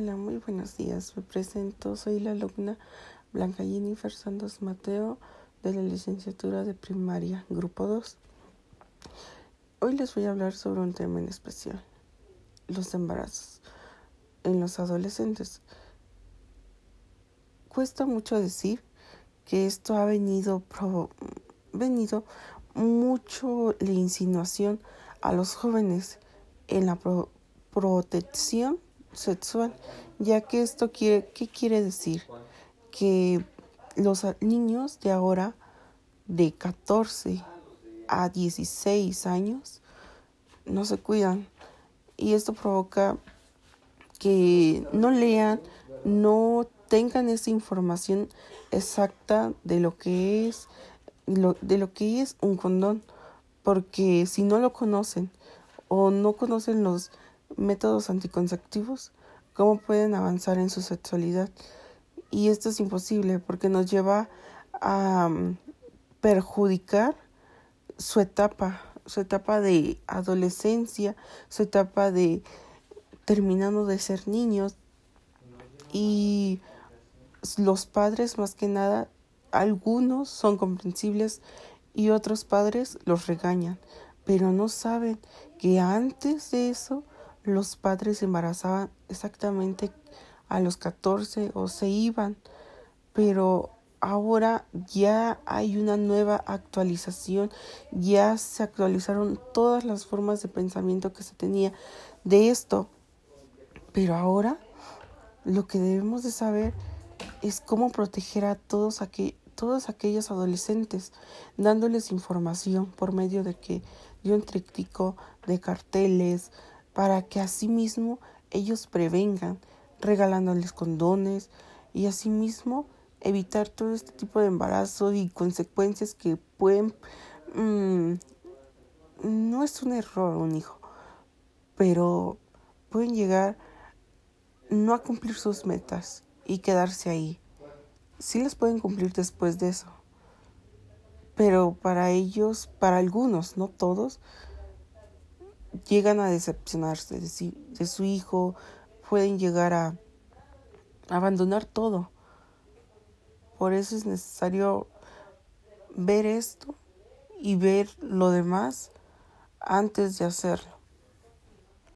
Hola, muy buenos días. Me presento, soy la alumna Blanca Jennifer Santos Mateo de la licenciatura de primaria, grupo 2. Hoy les voy a hablar sobre un tema en especial, los embarazos en los adolescentes. Cuesta mucho decir que esto ha venido, venido mucho la insinuación a los jóvenes en la protección sexual, ya que esto quiere, ¿qué quiere decir? Que los niños de ahora, de 14 a 16 años, no se cuidan. Y esto provoca que no lean, no tengan esa información exacta de lo que es, de lo que es un condón. Porque si no lo conocen o no conocen los métodos anticonceptivos, cómo pueden avanzar en su sexualidad. Y esto es imposible porque nos lleva a mm, perjudicar su etapa, su etapa de adolescencia, su etapa de terminando de ser niños. Y los padres, más que nada, algunos son comprensibles y otros padres los regañan, pero no saben que antes de eso los padres se embarazaban exactamente a los 14 o se iban, pero ahora ya hay una nueva actualización, ya se actualizaron todas las formas de pensamiento que se tenía de esto, pero ahora lo que debemos de saber es cómo proteger a todos, todos aquellos adolescentes, dándoles información por medio de que de un tríptico, de carteles, para que asimismo ellos prevengan, regalándoles condones y asimismo evitar todo este tipo de embarazo y consecuencias que pueden... Mm, no es un error un hijo, pero pueden llegar no a cumplir sus metas y quedarse ahí. Sí las pueden cumplir después de eso, pero para ellos, para algunos, no todos, llegan a decepcionarse de, su hijo, pueden llegar a abandonar todo. Por eso es necesario ver esto y ver lo demás antes de hacerlo.